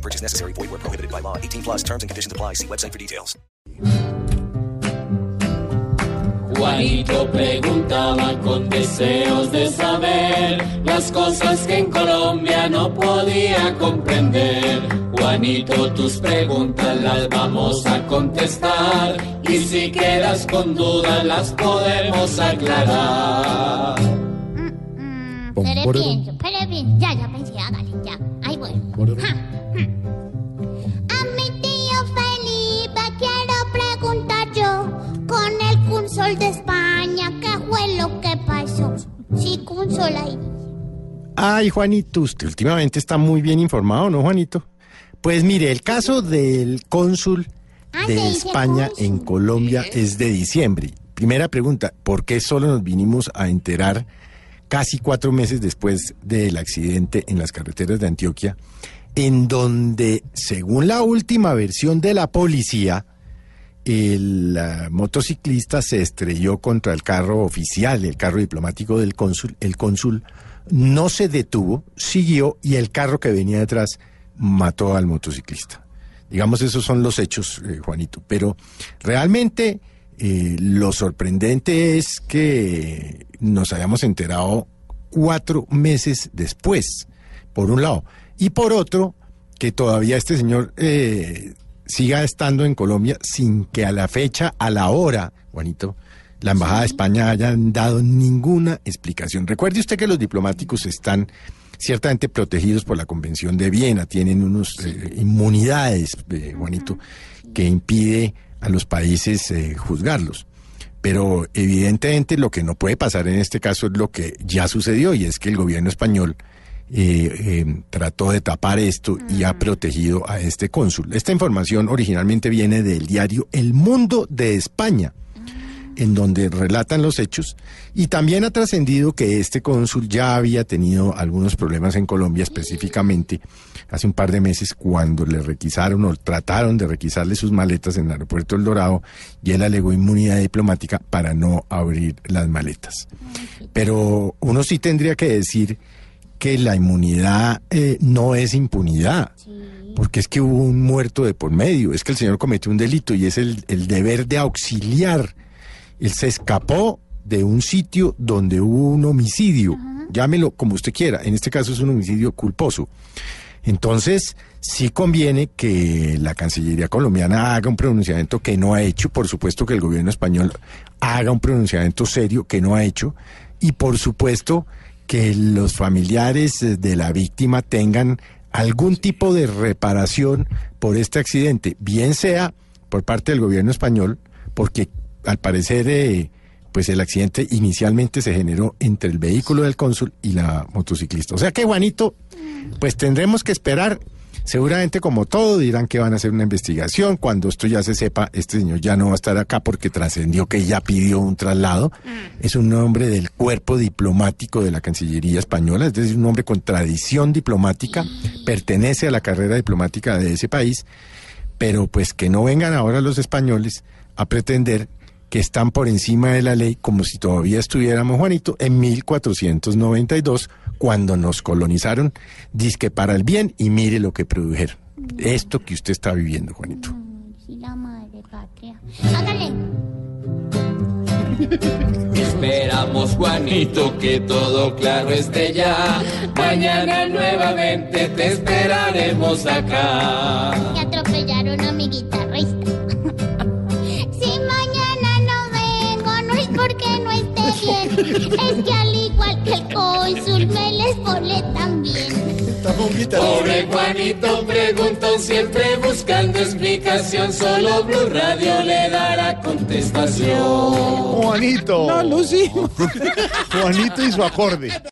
No purchase necessary. Void where prohibited by law. 18 plus terms and conditions apply. See website for details. Juanito preguntaba con deseos de saber las cosas que en Colombia no podía comprender. Juanito, tus preguntas las vamos a contestar y si quedas con dudas las podemos aclarar. Pero pienso, pero pienso. Ya, ya pensé, hágale, ya. Ahí. Ay, Juanito, usted últimamente está muy bien informado, ¿no, Juanito? Pues mire, el caso del cónsul Ah, de España cónsul. en Colombia es de diciembre. Primera pregunta, ¿por qué solo nos vinimos a enterar casi cuatro meses después del accidente en las carreteras de Antioquia, en donde, según la última versión de la policía, el motociclista se estrelló contra el carro oficial, el carro diplomático del cónsul. El cónsul no se detuvo, siguió y el carro que venía detrás mató al motociclista. Digamos, esos son los hechos, eh, Juanito. Pero realmente eh, lo sorprendente es que nos hayamos enterado cuatro meses después, por un lado. Y por otro, que todavía este señor eh, siga estando en Colombia sin que a la fecha, a la hora, Juanito, la Embajada de España hayan dado ninguna explicación. Recuerde usted que los diplomáticos están ciertamente protegidos por la Convención de Viena, tienen unos eh, inmunidades, eh, Juanito, que impide a los países eh, juzgarlos. Pero evidentemente lo que no puede pasar en este caso es lo que ya sucedió y es que el gobierno español eh, eh, trató de tapar esto y ha protegido a este cónsul. Esta información originalmente viene del diario El Mundo de España, en donde relatan los hechos y también ha trascendido que este cónsul ya había tenido algunos problemas en Colombia específicamente hace un par de meses cuando le requisaron o trataron de requisarle sus maletas en el aeropuerto El Dorado y él alegó inmunidad diplomática para no abrir las maletas. Pero uno sí tendría que decir que la inmunidad eh, no es impunidad. Porque es que hubo un muerto de por medio, es que el señor cometió un delito y es el, el deber de auxiliar. Él se escapó de un sitio donde hubo un homicidio, llámelo como usted quiera, en este caso es un homicidio culposo. Entonces, sí conviene que la Cancillería colombiana haga un pronunciamiento que no ha hecho, por supuesto que el gobierno español haga un pronunciamiento serio que no ha hecho, y por supuesto que los familiares eh, de la víctima tengan algún tipo de reparación por este accidente, bien sea por parte del gobierno español, porque al parecer eh, pues el accidente inicialmente se generó entre el vehículo del cónsul y la motociclista. O sea que Juanito, pues tendremos que esperar. Seguramente como todo dirán que van a hacer una investigación. Cuando esto ya se sepa, este señor ya no va a estar acá porque trascendió que ya pidió un traslado. Es un hombre del cuerpo diplomático de la Cancillería española, es decir, un hombre con tradición diplomática, pertenece a la carrera diplomática de ese país, pero pues que no vengan ahora los españoles a pretender que están por encima de la ley como si todavía estuviéramos, Juanito, en 1492, cuando nos colonizaron, disque para el bien y mire lo que produjeron. Esto que usted está viviendo, Juanito. Sí, la madre patria. Hágale. Esperamos, Juanito, que todo claro esté ya. Mañana nuevamente te esperaremos acá. Que atropellaron a mi guitarrista. Es que al igual que el cónsul me les pone también. Pobre Juanito preguntó siempre buscando explicación. Solo Blue Radio le dará contestación. Juanito. No, Lucy. Juanito y su acorde.